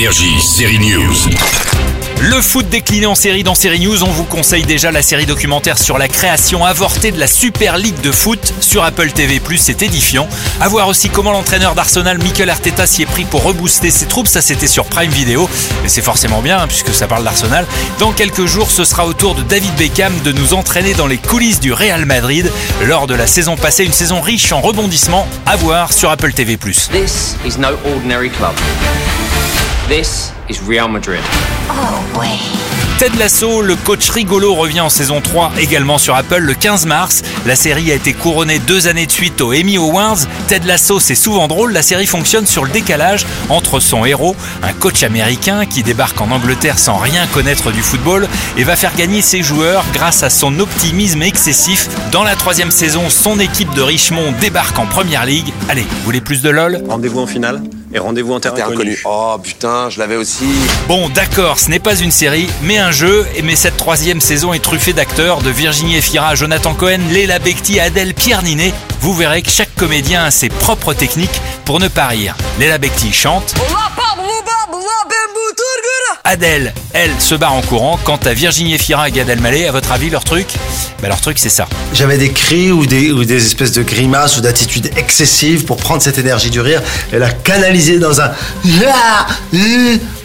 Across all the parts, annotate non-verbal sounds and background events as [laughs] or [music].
Énergie, série News. Le foot décliné en série dans Série News, on vous conseille déjà la série documentaire sur la création avortée de la Super League de foot sur Apple TV+, c'est édifiant. À voir aussi comment l'entraîneur d'Arsenal, Mikel Arteta, s'y est pris pour rebooster ses troupes, ça c'était sur Prime Video, mais c'est forcément bien hein, puisque ça parle d'Arsenal. Dans quelques jours, ce sera au tour de David Beckham de nous entraîner dans les coulisses du Real Madrid lors de la saison passée, une saison riche en rebondissements, à voir sur Apple TV+. This is no ordinary club. This is Real Madrid. Ted Lasso, le coach rigolo, revient en saison 3 également sur Apple le 15 mars. La série a été couronnée deux années de suite aux Emmy Awards. Ted Lasso, c'est souvent drôle, la série fonctionne sur le décalage entre son héros, un coach américain qui débarque en Angleterre sans rien connaître du football et va faire gagner ses joueurs grâce à son optimisme excessif. Dans la troisième saison, son équipe de Richmond débarque en Première League. Allez, vous voulez plus de LOL? Rendez-vous en finale? Et rendez-vous en terrain Terrain inconnu. inconnu. Oh putain, je l'avais aussi. Bon, d'accord, ce n'est pas une série, mais un jeu. Et mais cette troisième saison est truffée d'acteurs, de Virginie Efira à Jonathan Cohen, Léla Becti à Adèle Pierre Ninet. Vous verrez que chaque comédien a ses propres techniques pour ne pas rire. Léla Becti chante. Adèle, elle, se barre en courant. Quant à Virginie Efira et Gad Elmaleh, à votre avis, leur truc? Bah, Leur truc, c'est ça. J'avais des cris ou des, ou des espèces de grimaces ou d'attitudes excessives pour prendre cette énergie du rire et la canaliser dans un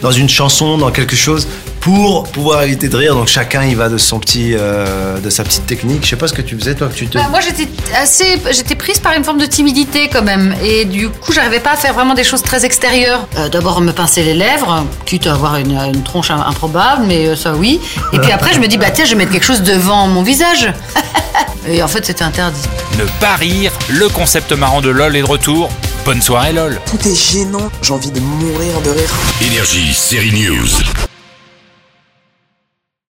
dans une chanson, dans quelque chose pour pouvoir éviter de rire. Donc chacun il va de son petit euh, de sa petite technique. Je sais pas ce que tu faisais toi que tu te Bah, moi, j'étais assez, j'étais prise par une forme de timidité quand même, et du coup, j'arrivais pas à faire vraiment des choses très extérieures. Euh, D'abord, me pincer les lèvres, quitte à avoir une, une tronche im- improbable, mais euh, ça oui. Et puis après, je me dis, bah tiens, je vais mettre quelque chose devant mon visage. [laughs] et en fait, c'était interdit. Ne pas rire, le concept marrant de LOL est de retour. Bonne soirée LOL Tout est gênant. J'ai envie de mourir de rire. Énergie, série News.